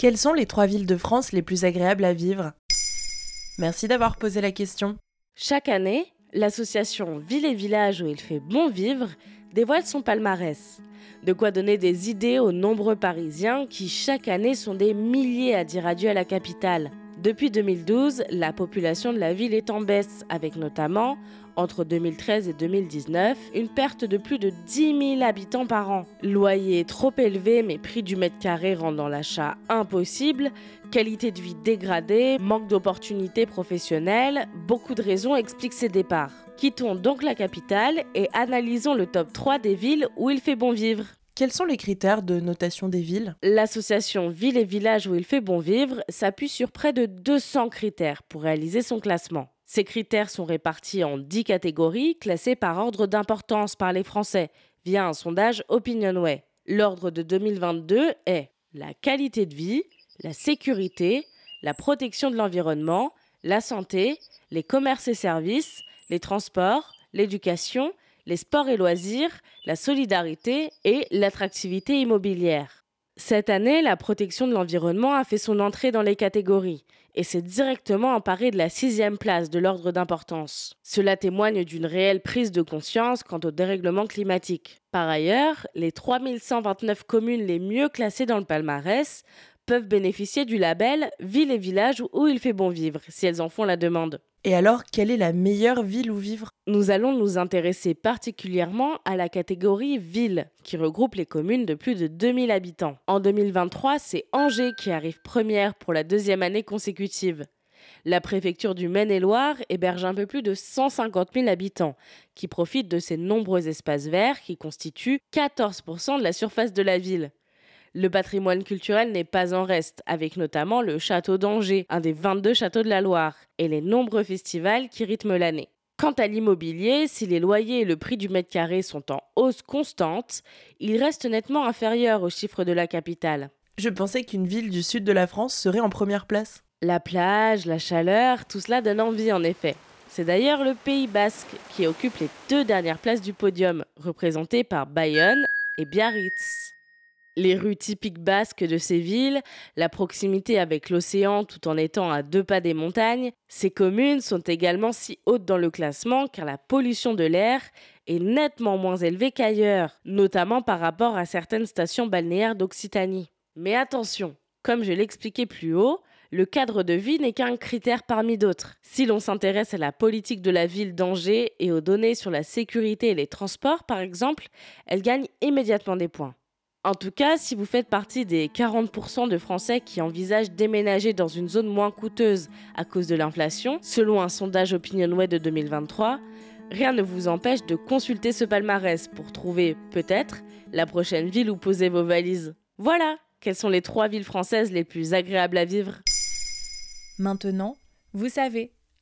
Quelles sont les trois villes de France les plus agréables à vivre? Merci d'avoir posé la question. Chaque année, l'association Ville et Village où il fait bon vivre dévoile son palmarès. De quoi donner des idées aux nombreux Parisiens qui chaque année sont des milliers à dire adieu à la capitale. Depuis 2012, la population de la ville est en baisse, avec notamment, entre 2013 et 2019, une perte de plus de 10 000 habitants par an. Loyer trop élevé mais prix du mètre carré rendant l'achat impossible, qualité de vie dégradée, manque d'opportunités professionnelles, beaucoup de raisons expliquent ces départs. Quittons donc la capitale et analysons le top 3 des villes où il fait bon vivre. Quels sont les critères de notation des villes? L'association Ville et Village où il fait bon vivre s'appuie sur près de 200 critères pour réaliser son classement. Ces critères sont répartis en 10 catégories classées par ordre d'importance par les Français via un sondage OpinionWay. L'ordre de 2022 est la qualité de vie, la sécurité, la protection de l'environnement, la santé, les commerces et services, les transports, l'éducation, les sports et loisirs, la solidarité et l'attractivité immobilière. Cette année, la protection de l'environnement a fait son entrée dans les catégories et s'est directement emparée de la sixième place de l'ordre d'importance. Cela témoigne d'une réelle prise de conscience quant au dérèglement climatique. Par ailleurs, les 3129 communes les mieux classées dans le palmarès peuvent bénéficier du label Ville et village où il fait bon vivre, si elles en font la demande. Et alors, quelle est la meilleure ville où vivre? Nous allons nous intéresser particulièrement à la catégorie ville, qui regroupe les communes de plus de 2000 habitants. En 2023, c'est Angers qui arrive première pour la deuxième année consécutive. La préfecture du Maine-et-Loire héberge un peu plus de 150 000 habitants, qui profitent de ces nombreux espaces verts qui constituent 14% de la surface de la ville. Le patrimoine culturel n'est pas en reste, avec notamment le château d'Angers, un des 22 châteaux de la Loire, et les nombreux festivals qui rythment l'année. Quant à l'immobilier, si les loyers et le prix du mètre carré sont en hausse constante, il reste nettement inférieur aux chiffres de la capitale. Je pensais qu'une ville du sud de la France serait en première place. La plage, la chaleur, tout cela donne envie en effet. C'est d'ailleurs le Pays basque qui occupe les deux dernières places du podium, représentés par Bayonne et Biarritz. Les rues typiques basques de ces villes, la proximité avec l'océan tout en étant à deux pas des montagnes, ces communes sont également si hautes dans le classement car la pollution de l'air est nettement moins élevée qu'ailleurs, notamment par rapport à certaines stations balnéaires d'Occitanie. Mais attention, comme je l'expliquais plus haut, le cadre de vie n'est qu'un critère parmi d'autres. Si l'on s'intéresse à la politique de la ville d'Angers et aux données sur la sécurité et les transports, par exemple, elle gagne immédiatement des points. En tout cas, si vous faites partie des 40% de Français qui envisagent déménager dans une zone moins coûteuse à cause de l'inflation, selon un sondage OpinionWay de 2023, rien ne vous empêche de consulter ce palmarès pour trouver, peut-être, la prochaine ville où poser vos valises. Voilà, quelles sont les trois villes françaises les plus agréables à vivre? Maintenant, vous savez.